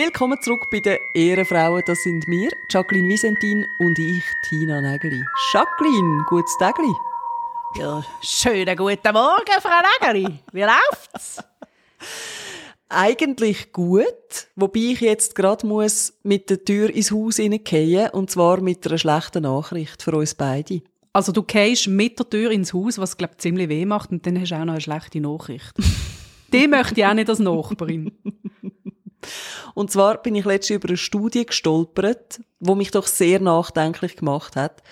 Willkommen zurück bei den Ehrenfrauen. Das sind wir, Jacqueline Visentin und ich, Tina Nägeli. Jacqueline, gutes Tägli. Ja, schönen guten Morgen, Frau Nägeli. Wie läuft's? Eigentlich gut, wobei ich jetzt gerade muss mit der Tür ins Haus hineingehen und zwar mit einer schlechten Nachricht für uns beide. Also du gehst mit der Tür ins Haus, was glaube ziemlich weh macht und dann hast du auch noch eine schlechte Nachricht. Die möchte ich auch nicht als Nachbarin. Und zwar bin ich letztens über eine Studie gestolpert, wo mich doch sehr nachdenklich gemacht hat.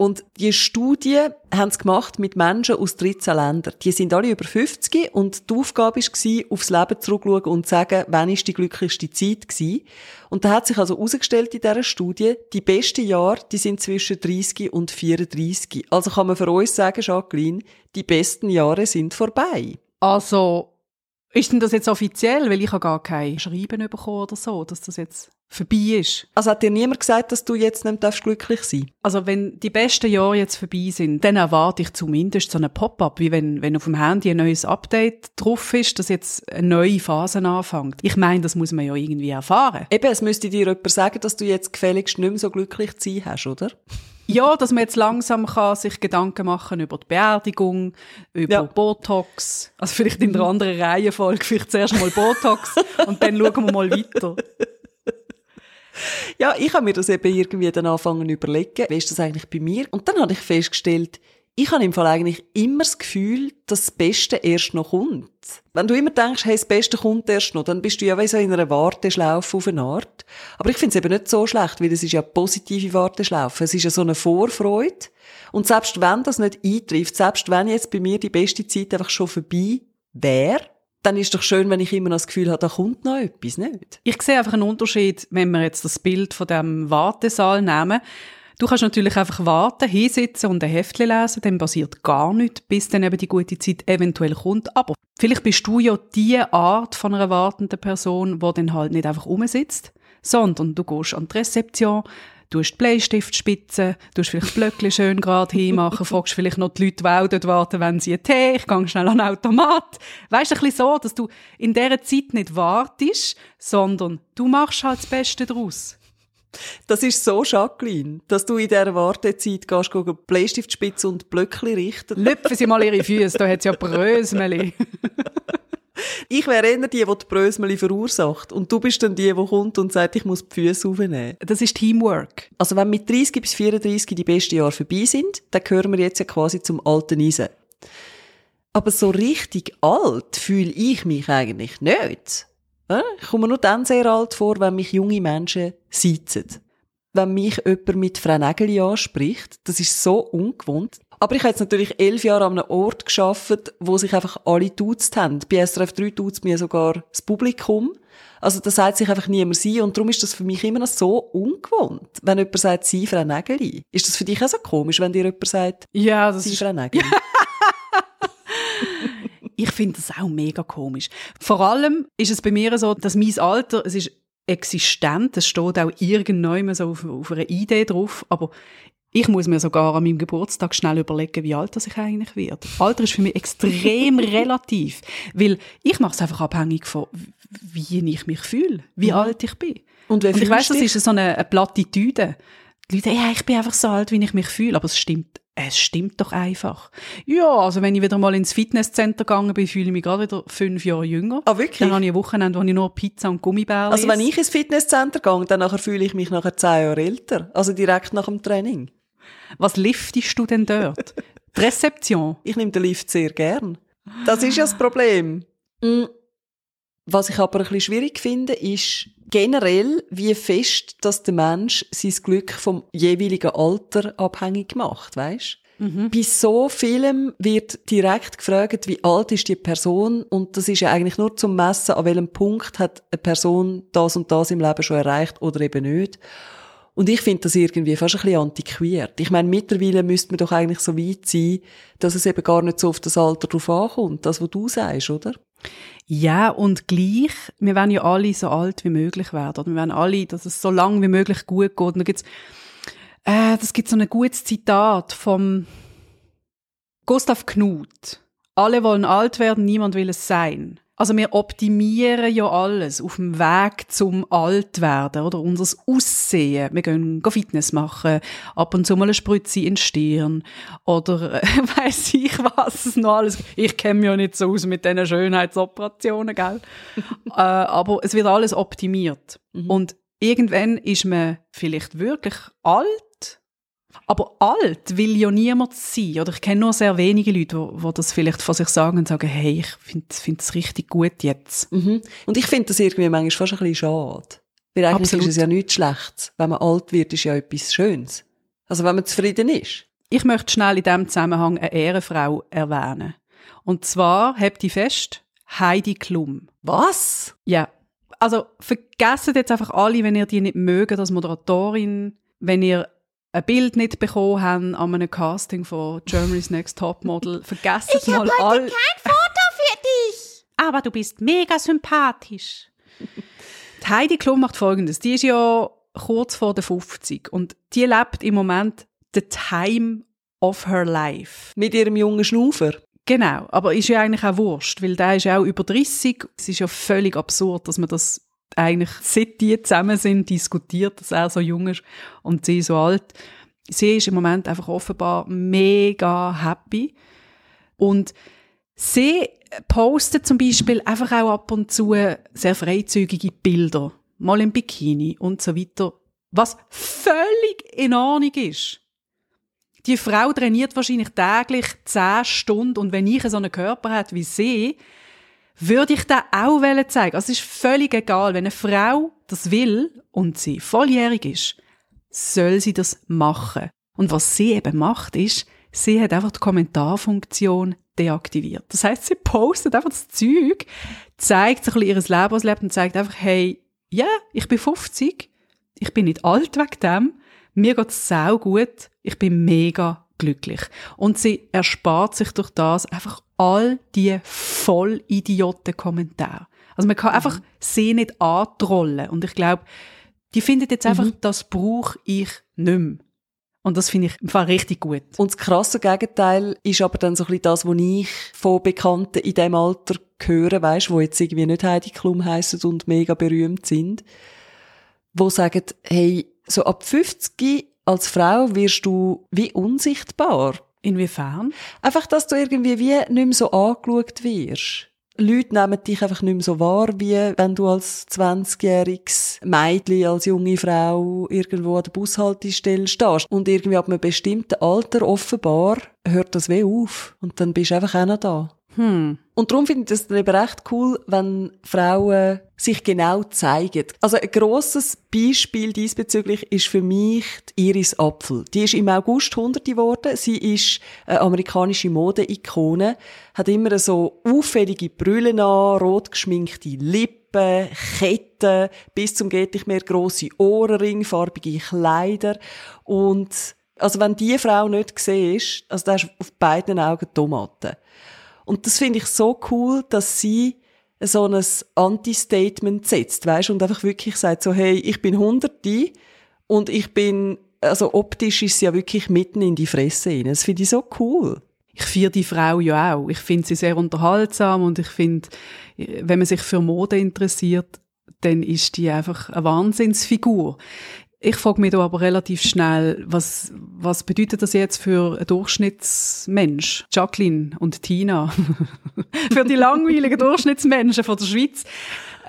Und die Studie haben sie gemacht mit Menschen aus 13 Ländern. Die sind alle über 50 und die Aufgabe war, aufs Leben zurückzuschauen und zu sagen, wann ist die glücklichste Zeit gewesen. Und da hat sich also herausgestellt in dieser Studie, die besten Jahre, die sind zwischen 30 und 34. Also kann man für uns sagen, Jacqueline, die besten Jahre sind vorbei. Also, ist denn das jetzt offiziell? Weil ich habe gar kein Schreiben bekommen oder so, dass das jetzt vorbei ist. Also hat dir niemand gesagt, dass du jetzt nicht glücklich sein darfst? Also wenn die besten Jahre jetzt vorbei sind, dann erwarte ich zumindest so einen Pop-up, wie wenn, wenn auf dem Handy ein neues Update drauf ist, dass jetzt eine neue Phase anfängt. Ich meine, das muss man ja irgendwie erfahren. Eben, es müsste dir jemand sagen, dass du jetzt gefälligst nicht mehr so glücklich zu sein hast, oder? Ja, dass man jetzt langsam kann sich Gedanken machen über die Beerdigung, über ja. Botox. Also vielleicht in der anderen Reihenfolge, vielleicht zuerst mal Botox und dann schauen wir mal weiter. Ja, ich habe mir das eben irgendwie dann anfangen zu überlegen, wie ist das eigentlich bei mir? Und dann habe ich festgestellt, ich habe im Fall eigentlich immer das Gefühl, dass das Beste erst noch kommt. Wenn du immer denkst, hey, das Beste kommt erst noch, dann bist du ja so in einer Warteschlaufe auf eine Art. Aber ich finde es eben nicht so schlecht, weil das ist ja eine positive Warteschlaufe. Es ist ja so eine Vorfreude. Und selbst wenn das nicht eintrifft, selbst wenn jetzt bei mir die beste Zeit einfach schon vorbei wäre, dann ist doch schön, wenn ich immer noch das Gefühl habe, da kommt noch etwas, nicht? Ich sehe einfach einen Unterschied, wenn wir jetzt das Bild von dem Wartesaal nehmen. Du kannst natürlich einfach warten, hinsitzen und ein Heftchen lesen, dann passiert gar nichts, bis dann eben die gute Zeit eventuell kommt. Aber vielleicht bist du ja die Art von einer wartenden Person, die dann halt nicht einfach rumsitzt, sondern du gehst an die Rezeption, du hast die Bleistiftspitze, du hast vielleicht Blöckchen schön gerade hinmachen, fragst vielleicht noch die Leute, die auch dort warten, wenn sie einen Tee, ich gehe schnell an den Automat. Weißt du, ein bisschen so, dass du in dieser Zeit nicht wartest, sondern du machst halt das Beste daraus. Das ist so, Jacqueline, dass du in dieser Wartezeit gehst, gehst Bleistiftspitze und Blöckchen richten. Lüpfen sie mal ihre Füße, da hat es ja Brösmeli. Ich wäre eher die, die die Brösmeli verursacht. Und du bist dann die, die kommt und sagt, ich muss die Füße aufnehmen. Das ist Teamwork. Also wenn mit 30 bis 34 die besten Jahre vorbei sind, dann gehören wir jetzt ja quasi zum alten Eisen. Aber so richtig alt fühle ich mich eigentlich nicht. Ich komme nur dann sehr alt vor, wenn mich junge Menschen sitzen. Wenn mich jemand mit Frau Nägeli anspricht, das ist so ungewohnt. Aber ich habe jetzt natürlich elf Jahre an einem Ort geschafft, wo sich einfach alle duzt haben. Bei SRF 3 duzt mir sogar das Publikum. Also da sagt sich einfach niemand sie und darum ist das für mich immer noch so ungewohnt, wenn jemand sagt, sie, Frau Nägeli. Ist das für dich auch so komisch, wenn dir jemand sagt, ja, das sie, ist... Frau Nägeli? ich finde das auch mega komisch. Vor allem ist es bei mir so, dass mein Alter, es ist existent, es steht auch irgendwann so auf, auf einer Idee drauf, aber ich muss mir sogar an meinem Geburtstag schnell überlegen, wie alt ich eigentlich werde. Alter ist für mich extrem relativ, weil ich mache es einfach abhängig von, wie ich mich fühle, wie mhm. alt ich bin. Und, Und ich weiß, das ist so eine, eine Plattitüde. Die Leute, ja, ich bin einfach so alt, wie ich mich fühle, aber es stimmt es stimmt doch einfach. Ja, also wenn ich wieder mal ins Fitnesscenter gegangen bin, fühle ich mich gerade wieder fünf Jahre jünger. Ah, wirklich? Dann habe ich ein Wochenende, wo ich nur Pizza und Gummibärchen Also wenn ich ins Fitnesscenter gehe, dann nachher fühle ich mich nachher zehn Jahre älter. Also direkt nach dem Training. Was liftest du denn dort? Die Rezeption? Ich nehme den Lift sehr gern. Das ist ja das Problem. Was ich aber ein bisschen schwierig finde, ist generell, wie fest, dass der Mensch sein Glück vom jeweiligen Alter abhängig macht, weißt? Mhm. Bei so vielem wird direkt gefragt, wie alt ist die Person und das ist ja eigentlich nur zum Messen, an welchem Punkt hat eine Person das und das im Leben schon erreicht oder eben nicht. Und ich finde das irgendwie fast ein bisschen antiquiert. Ich meine, mittlerweile müsste man doch eigentlich so weit sein, dass es eben gar nicht so auf das Alter drauf ankommt, das, was du sagst, oder? Ja, und gleich, wir wollen ja alle so alt wie möglich werden. wir wollen alle, dass es so lang wie möglich gut geht. Und da gibt's, äh, das gibt so ein gutes Zitat vom Gustav Knut. Alle wollen alt werden, niemand will es sein. Also wir optimieren ja alles auf dem Weg zum Altwerden oder unser Aussehen. Wir gehen Fitness machen, ab und zu mal eine Spritze in die Stirn oder äh, weiß ich was noch alles. Ich kenne mich ja nicht so aus mit diesen Schönheitsoperationen, gell? äh, aber es wird alles optimiert. Mhm. Und irgendwann ist man vielleicht wirklich alt aber alt will ja niemand sein. Oder ich kenne nur sehr wenige Leute, die, das vielleicht von sich sagen und sagen, hey, ich finde es richtig gut jetzt. Mhm. Und ich finde das irgendwie manchmal fast ein bisschen schade. Weil eigentlich Absolut. ist es ja nichts Schlechtes. Wenn man alt wird, ist ja etwas Schönes. Also wenn man zufrieden ist. Ich möchte schnell in diesem Zusammenhang eine Ehrenfrau erwähnen. Und zwar, habt ihr fest, Heidi Klum. Was? Ja. Also vergesst jetzt einfach alle, wenn ihr die nicht mögt als Moderatorin, wenn ihr ein Bild nicht bekommen haben an einem Casting von Germany's Next Topmodel. Vergesst ich mal all. Ich kein Foto für dich. Aber du bist mega sympathisch. die Heidi Klum macht Folgendes. Die ist ja kurz vor der 50 und die lebt im Moment the time of her life. Mit ihrem jungen Schnufer. Genau, aber ist ja eigentlich auch Wurscht, weil der ist ja auch über 30. Es ist ja völlig absurd, dass man das eigentlich, seit die zusammen sind, diskutiert, dass er so jung ist und sie so alt. Sie ist im Moment einfach offenbar mega happy. Und sie postet zum Beispiel einfach auch ab und zu sehr freizügige Bilder. Mal im Bikini und so weiter. Was völlig in Ordnung ist. Die Frau trainiert wahrscheinlich täglich zehn Stunden und wenn ich so einen Körper hat wie sie, würde ich da auch zeigen. Also es ist völlig egal, wenn eine Frau das will und sie volljährig ist, soll sie das machen. Und was sie eben macht, ist, sie hat einfach die Kommentarfunktion deaktiviert. Das heißt, sie postet einfach das Zeug, zeigt sich ein bisschen ihr Leben, was lebt und zeigt einfach, hey, ja, yeah, ich bin 50, ich bin nicht alt wegen dem, mir geht's sau gut, ich bin mega glücklich. Und sie erspart sich durch das einfach all die voll idioten Kommentare. Also man kann mhm. einfach sie nicht antrollen. Und ich glaube, die findet jetzt einfach, mhm. das brauche ich nicht mehr. Und das finde ich im Fall richtig gut. Und das krasse Gegenteil ist aber dann so ein bisschen das, was ich von Bekannten in diesem Alter höre, weißt, wo jetzt irgendwie nicht Heidi Klum heissen und mega berühmt sind, wo sagen, hey, so ab 50 als Frau wirst du wie unsichtbar. Inwiefern? Einfach, dass du irgendwie wie nicht mehr so angeschaut wirst. Leute nehmen dich einfach nicht mehr so wahr, wie wenn du als 20-jähriges Mädchen, als junge Frau irgendwo an der Bushaltestelle stehst. Und irgendwie ab einem bestimmten Alter offenbar hört das weh auf. Und dann bist du einfach auch noch da. Hm. Und darum finde ich das eben recht cool, wenn Frauen sich genau zeigen. Also ein grosses Beispiel diesbezüglich ist für mich die Iris Apfel. Die ist im August 100 geworden. Sie ist eine amerikanische Mode-Ikone, hat immer so auffällige Brüllen an, rot geschminkte Lippen, Ketten, bis zum geht nicht mehr grosse Ohrenringe, farbige Kleider und also wenn die Frau nicht siehst, also da du auf beiden Augen Tomaten. Und das finde ich so cool, dass sie so ein Anti-Statement setzt, weißt, und einfach wirklich sagt so, hey, ich bin Hunderte und ich bin, also optisch ist sie ja wirklich mitten in die Fresse rein. Das finde ich so cool. Ich feiere die Frau ja auch. Ich finde sie sehr unterhaltsam und ich finde, wenn man sich für Mode interessiert, dann ist die einfach eine Wahnsinnsfigur. Ich frage mich da aber relativ schnell, was, was bedeutet das jetzt für einen Durchschnittsmensch? Jacqueline und Tina. für die langweiligen Durchschnittsmenschen von der Schweiz.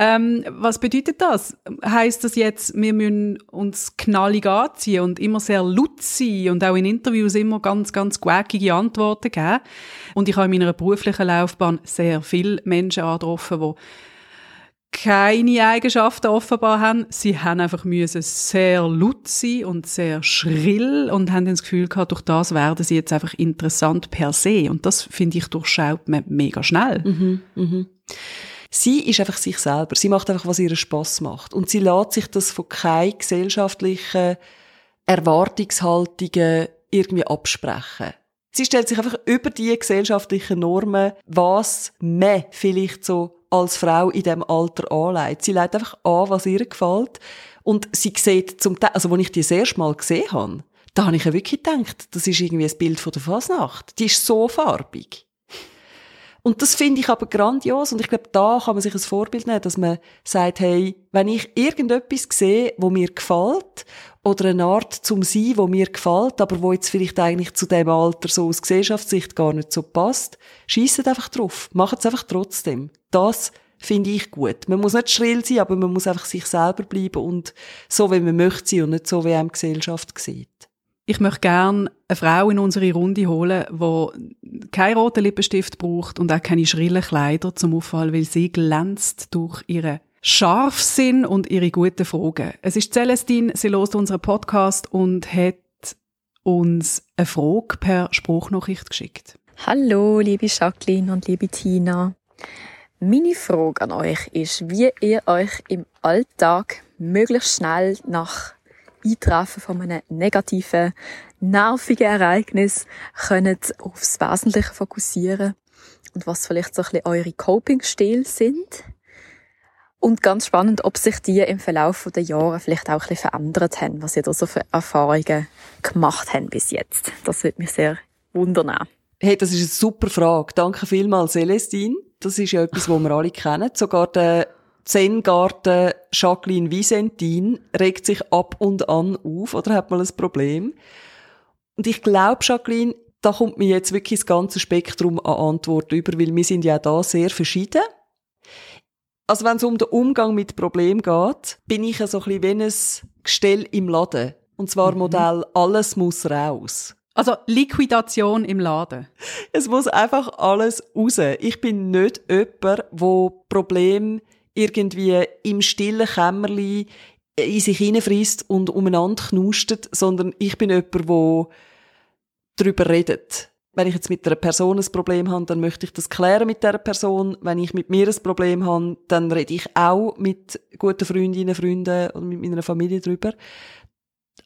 Ähm, was bedeutet das? Heißt das jetzt, wir müssen uns knallig anziehen und immer sehr laut sein und auch in Interviews immer ganz, ganz quäkige Antworten geben? Und ich habe in meiner beruflichen Laufbahn sehr viele Menschen angetroffen, die keine Eigenschaften offenbar haben. Sie haben einfach müssen sehr laut sein und sehr schrill und haben das Gefühl gehabt, durch das werden sie jetzt einfach interessant per se. Und das finde ich durchschaut man mega schnell. Mhm, mhm. Sie ist einfach sich selber. Sie macht einfach, was ihr Spaß macht. Und sie lässt sich das von keinen gesellschaftlichen Erwartungshaltungen irgendwie absprechen. Sie stellt sich einfach über die gesellschaftlichen Normen, was man vielleicht so als Frau in dem Alter anlegt. Sie legt einfach an, was ihr gefällt. Und sie sieht zum Teil, also, als ich die das erste Mal gesehen habe, da habe ich ja wirklich gedacht, das ist irgendwie ein Bild von der Fasnacht. Die ist so farbig. Und das finde ich aber grandios und ich glaube, da kann man sich ein Vorbild nehmen, dass man sagt, hey, wenn ich irgendetwas sehe, wo mir gefällt oder eine Art zum Sein, wo mir gefällt, aber wo jetzt vielleicht eigentlich zu dem Alter so aus Gesellschaftssicht gar nicht so passt, schießt einfach drauf, macht es einfach trotzdem. Das finde ich gut. Man muss nicht schrill sein, aber man muss einfach sich selber bleiben und so, wie man möchte sein und nicht so, wie einem Gesellschaft sieht. Ich möchte gerne eine Frau in unsere Runde holen, die keinen roten Lippenstift braucht und auch keine schrillen Kleider zum Auffall, weil sie glänzt durch ihre Scharfsinn und ihre guten Fragen. Es ist Celestine, sie lost unseren Podcast und hat uns eine Frage per Spruchnachricht geschickt. Hallo, liebe Jacqueline und liebe Tina. Meine Frage an euch ist, wie ihr euch im Alltag möglichst schnell nach Eintreffen von einem negativen, nervigen Ereignis könnt aufs Wesentliche fokussieren und was vielleicht so ein bisschen eure Coping-Stile sind. Und ganz spannend, ob sich die im Verlauf der Jahre vielleicht auch ein bisschen verändert haben, was ihr da so für Erfahrungen gemacht habt bis jetzt. Das würde mich sehr wundern. Hey, das ist eine super Frage. Danke vielmals, Celestine. Das ist ja etwas, was wir alle kennen. Sogar der Zen-Garten Jacqueline Visentin regt sich ab und an auf oder hat mal ein Problem. Und ich glaube, Jacqueline, da kommt mir jetzt wirklich das ganze Spektrum an Antworten über, weil wir sind ja da sehr verschieden. Also wenn es um den Umgang mit Problemen geht, bin ich ja so ein bisschen wie ein Gestell im Laden. Und zwar mhm. Modell alles muss raus. Also Liquidation im Laden. Es muss einfach alles raus. Ich bin nicht jemand, wo Problem irgendwie im stillen Kämmerli in sich hineinfrisst und umeinander knustet, sondern ich bin jemand, der darüber redet. Wenn ich jetzt mit einer Person ein Problem habe, dann möchte ich das klären mit der Person. Wenn ich mit mir ein Problem habe, dann rede ich auch mit guten Freundinnen, Freunden und mit meiner Familie darüber.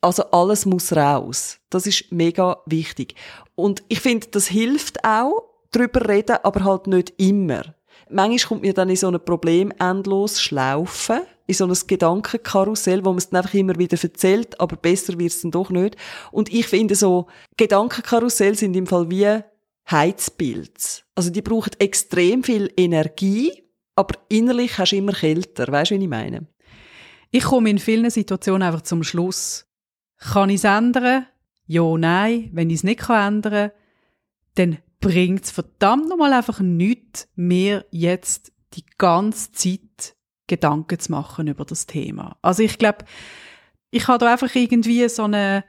Also alles muss raus. Das ist mega wichtig. Und ich finde, das hilft auch, darüber reden, aber halt nicht immer manchmal kommt mir dann in so ein Problem endlos schlaufen, in so ein Gedankenkarussell, wo man es dann einfach immer wieder erzählt, aber besser wird es dann doch nicht. Und ich finde so, Gedankenkarussell sind im Fall wie Heizpilz. Also die brauchen extrem viel Energie, aber innerlich hast du immer kälter. Weißt du, wie ich meine? Ich komme in vielen Situationen einfach zum Schluss. Kann ich es ändern? Ja, nein. Wenn ich es nicht ändern kann, dann bringt es verdammt nochmal einfach nichts, mir jetzt die ganze Zeit Gedanken zu machen über das Thema. Also ich glaube, ich habe da einfach irgendwie so eine,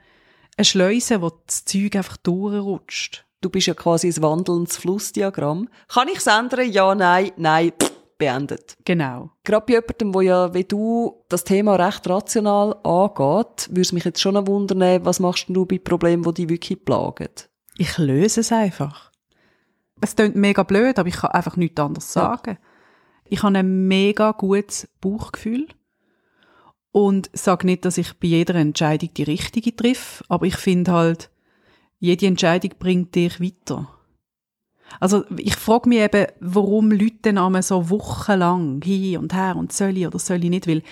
eine Schleuse, wo das Zeug einfach durchrutscht. Du bist ja quasi ein wandelndes Flussdiagramm. Kann ich es ändern? Ja, nein, nein, pff, beendet. Genau. Gerade bei jemandem, wo ja, wie du, das Thema recht rational angeht, würde es mich jetzt schon wundern, was machst du bei Problemen, die dich wirklich plagen? Ich löse es einfach es klingt mega blöd, aber ich kann einfach nichts anderes sagen. Ich habe ein mega gutes Bauchgefühl und sage nicht, dass ich bei jeder Entscheidung die richtige triff, aber ich finde halt, jede Entscheidung bringt dich weiter. Also ich frage mich eben, warum Leute dann so wochenlang hin und her und soll ich oder soll ich nicht, weil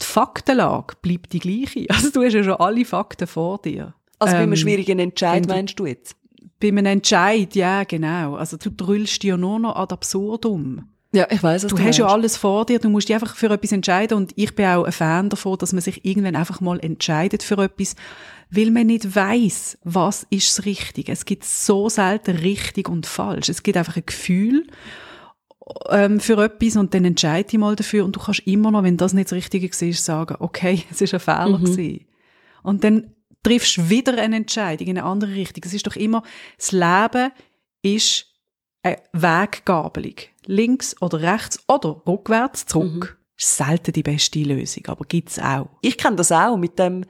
die Faktenlage bleibt die gleiche. Also du hast ja schon alle Fakten vor dir. Also ähm, bei einem schwierigen Entscheid meinst du jetzt? Bei einem Entscheid, ja, genau. Also du drüllst dir nur noch ad absurdum. Ja, ich weiß Du, du hast ja alles vor dir, du musst dich einfach für etwas entscheiden und ich bin auch ein Fan davon, dass man sich irgendwann einfach mal entscheidet für etwas, weil man nicht weiß, was ist das Richtige. Es gibt so selten richtig und falsch. Es gibt einfach ein Gefühl ähm, für etwas und dann entscheide ich mal dafür und du kannst immer noch, wenn das nicht das Richtige war, sagen, okay, es ist ein Fehler mhm. gewesen. Und dann triffst wieder eine Entscheidung in eine andere Richtung. Es ist doch immer, das Leben ist eine Weggabelung. Links oder rechts oder rückwärts zurück. Mhm. Ist selten die beste Lösung, aber gibt's auch. Ich kenne das auch mit dem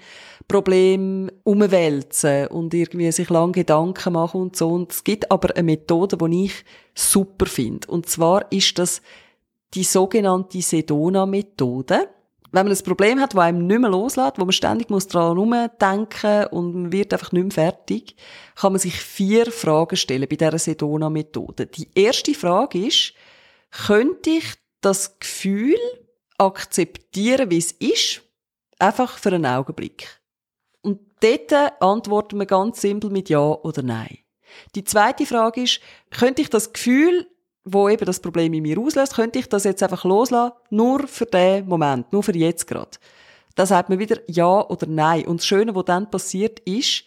Problem umwälzen und irgendwie sich lange Gedanken machen und so. Und es gibt aber eine Methode, die ich super finde. Und zwar ist das die sogenannte Sedona-Methode wenn man ein Problem hat, das einem nicht mehr loslässt, wo man ständig muss dran herumdenken und man wird einfach nicht mehr fertig, kann man sich vier Fragen stellen bei dieser Sedona-Methode. Die erste Frage ist, könnte ich das Gefühl akzeptieren, wie es ist, einfach für einen Augenblick? Und dort antworten wir ganz simpel mit Ja oder Nein. Die zweite Frage ist, könnte ich das Gefühl wo eben das Problem in mir auslöst, könnte ich das jetzt einfach loslassen, nur für den Moment, nur für jetzt gerade. Da sagt man wieder Ja oder Nein. Und das Schöne, was dann passiert, ist,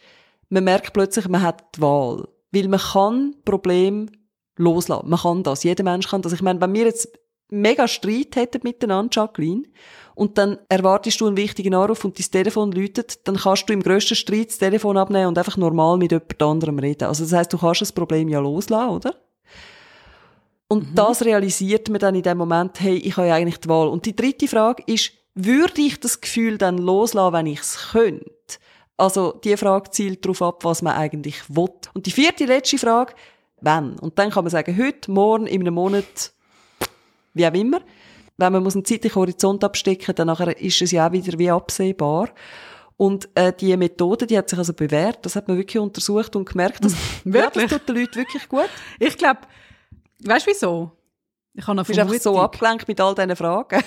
man merkt plötzlich, man hat die Wahl. Weil man kann Problem loslassen. Man kann das. Jeder Mensch kann das. Ich meine, wenn wir jetzt mega Streit hätten miteinander, Jacqueline, und dann erwartest du einen wichtigen Anruf und dein Telefon läutet, dann kannst du im grössten Streit das Telefon abnehmen und einfach normal mit jemand anderem reden. Also das heißt, du kannst das Problem ja loslassen, oder? Und mhm. das realisiert man dann in dem Moment, hey, ich habe ja eigentlich die Wahl. Und die dritte Frage ist, würde ich das Gefühl dann loslassen, wenn ich es könnte? Also, die Frage zielt darauf ab, was man eigentlich will. Und die vierte, letzte Frage, wann? Und dann kann man sagen, heute, morgen, in einem Monat, wie auch immer. Wenn man muss einen zeitlichen Horizont abstecken, dann ist es ja auch wieder wie absehbar. Und äh, die Methode, die hat sich also bewährt. Das hat man wirklich untersucht und gemerkt, dass wirklich? Ja, das tut den Leuten wirklich gut. Ich glaube, weißt du wieso? Ich habe eine Du bist einfach so abgelenkt mit all diesen Fragen.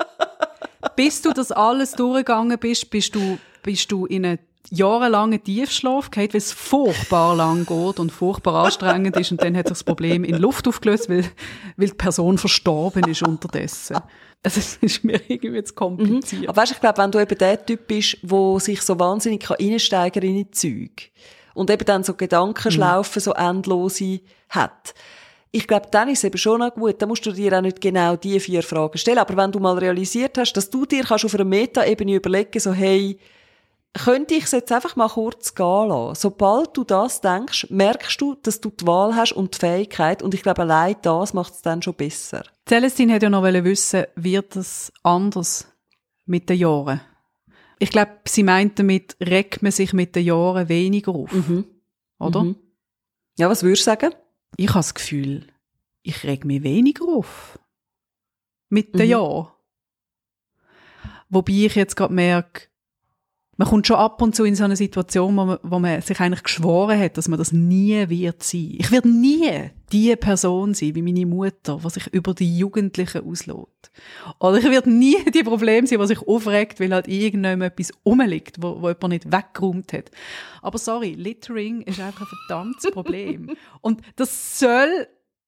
Bis du das alles durchgegangen bist, bist du, bist du in eine jahrelangen Tiefschlaf gehabt, weil es furchtbar lang geht und furchtbar anstrengend ist und dann hat sich das Problem in Luft aufgelöst, weil, weil die Person verstorben ist unterdessen. Also, es ist mir irgendwie zu kompliziert. Mhm. Aber weißt, ich glaube, wenn du eben der Typ bist, der sich so wahnsinnig reinsteigen kann in die Zeug und eben dann so Gedankenschlaufen, mhm. so endlose hat, ich glaube, dann ist es eben schon noch gut. Da musst du dir auch nicht genau die vier Fragen stellen. Aber wenn du mal realisiert hast, dass du dir kannst auf einer Meta-Ebene überlegen, so, hey, könnte ich es jetzt einfach mal kurz gehen lassen. Sobald du das denkst, merkst du, dass du die Wahl hast und die Fähigkeit. Und ich glaube, allein das macht es dann schon besser. Celestine hätte ja noch wissen, wird es anders mit den Jahren? Ich glaube, sie meint damit, regt man sich mit den Jahren weniger auf. Mhm. Oder? Mhm. Ja, was würdest du sagen? Ich habe das Gefühl, ich reg mich weniger auf. Mit den mhm. Jahren. Wobei ich jetzt gerade merke, man kommt schon ab und zu in so eine Situation, wo man, wo man sich eigentlich geschworen hat, dass man das nie wird sein. Ich werde nie die Person sein, wie meine Mutter, was sich über die Jugendlichen auslässt. Oder ich werde nie die Probleme sein, was sich aufregt, weil halt irgendjemand etwas rumliegt, wo, wo jemand nicht weggeräumt hat. Aber sorry, Littering ist einfach ein verdammtes Problem. und das soll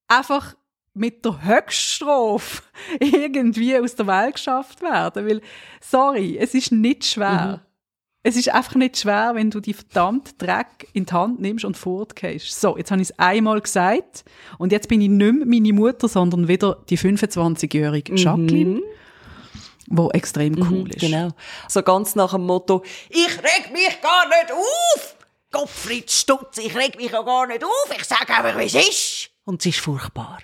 einfach mit der Höchststrafe irgendwie aus der Welt geschafft werden. Weil, sorry, es ist nicht schwer. Mhm es ist einfach nicht schwer, wenn du die verdammte Dreck in die Hand nimmst und fortgehst. So, jetzt habe ich es einmal gesagt und jetzt bin ich nicht mehr meine Mutter, sondern wieder die 25-jährige mhm. Jacqueline. Wo extrem cool mhm, ist. Genau. So ganz nach dem Motto, ich reg mich gar nicht auf! Gottfried Stutz, ich reg mich auch gar nicht auf, ich sage einfach, wie es ist. Und es ist furchtbar.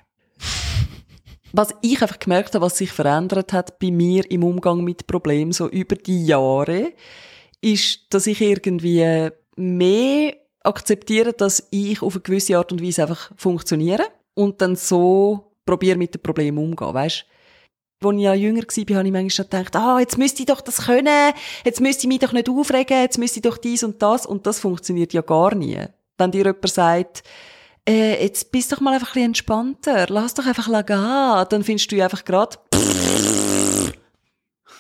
Was ich einfach gemerkt habe, was sich verändert hat bei mir im Umgang mit Problemen so über die Jahre, ist, dass ich irgendwie mehr akzeptiere, dass ich auf eine gewisse Art und Weise einfach funktioniere und dann so probiere mit dem Problem umgehen, weißt? Als ich ja jünger war, habe ich manchmal gedacht, ah, jetzt müsste ich doch das können, jetzt müsste ich mich doch nicht aufregen, jetzt müsste ich doch dies und das, und das funktioniert ja gar nie. Wenn dir jemand sagt, äh, jetzt bist doch mal einfach ein bisschen entspannter, lass doch einfach gehen, dann findest du einfach gerade,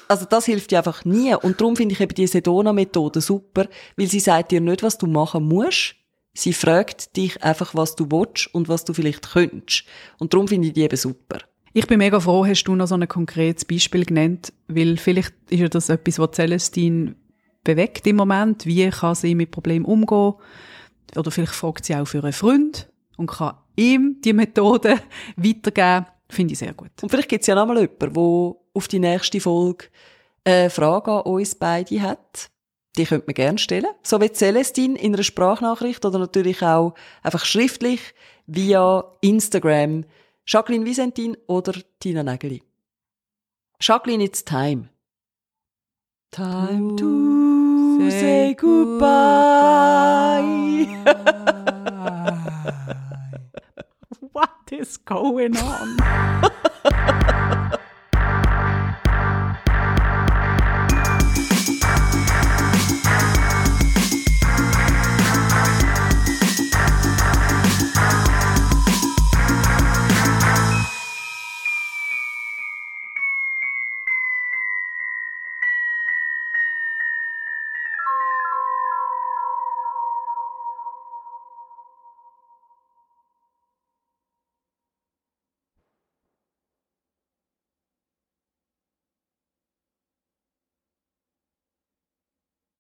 also das hilft dir einfach nie. Und darum finde ich eben die Sedona-Methode super, weil sie sagt dir nicht, was du machen musst. Sie fragt dich einfach, was du willst und was du vielleicht könntest. Und darum finde ich die eben super. Ich bin mega froh, hast du noch so ein konkretes Beispiel genannt, weil vielleicht ist ja das etwas, was Celestine bewegt im Moment. Wie kann sie mit Problemen umgehen? Oder vielleicht fragt sie auch für einen Freund und kann ihm die Methode weitergeben. Finde ich sehr gut. Und vielleicht gibt es ja noch mal jemanden, der auf die nächste Folge eine Frage an uns beide hat. Die könnte man gerne stellen. So wie Celestine in einer Sprachnachricht oder natürlich auch einfach schriftlich via Instagram. Jacqueline Visentin oder Tina Nägeli. Jacqueline, it's time. Time to say, say goodbye. What is going on?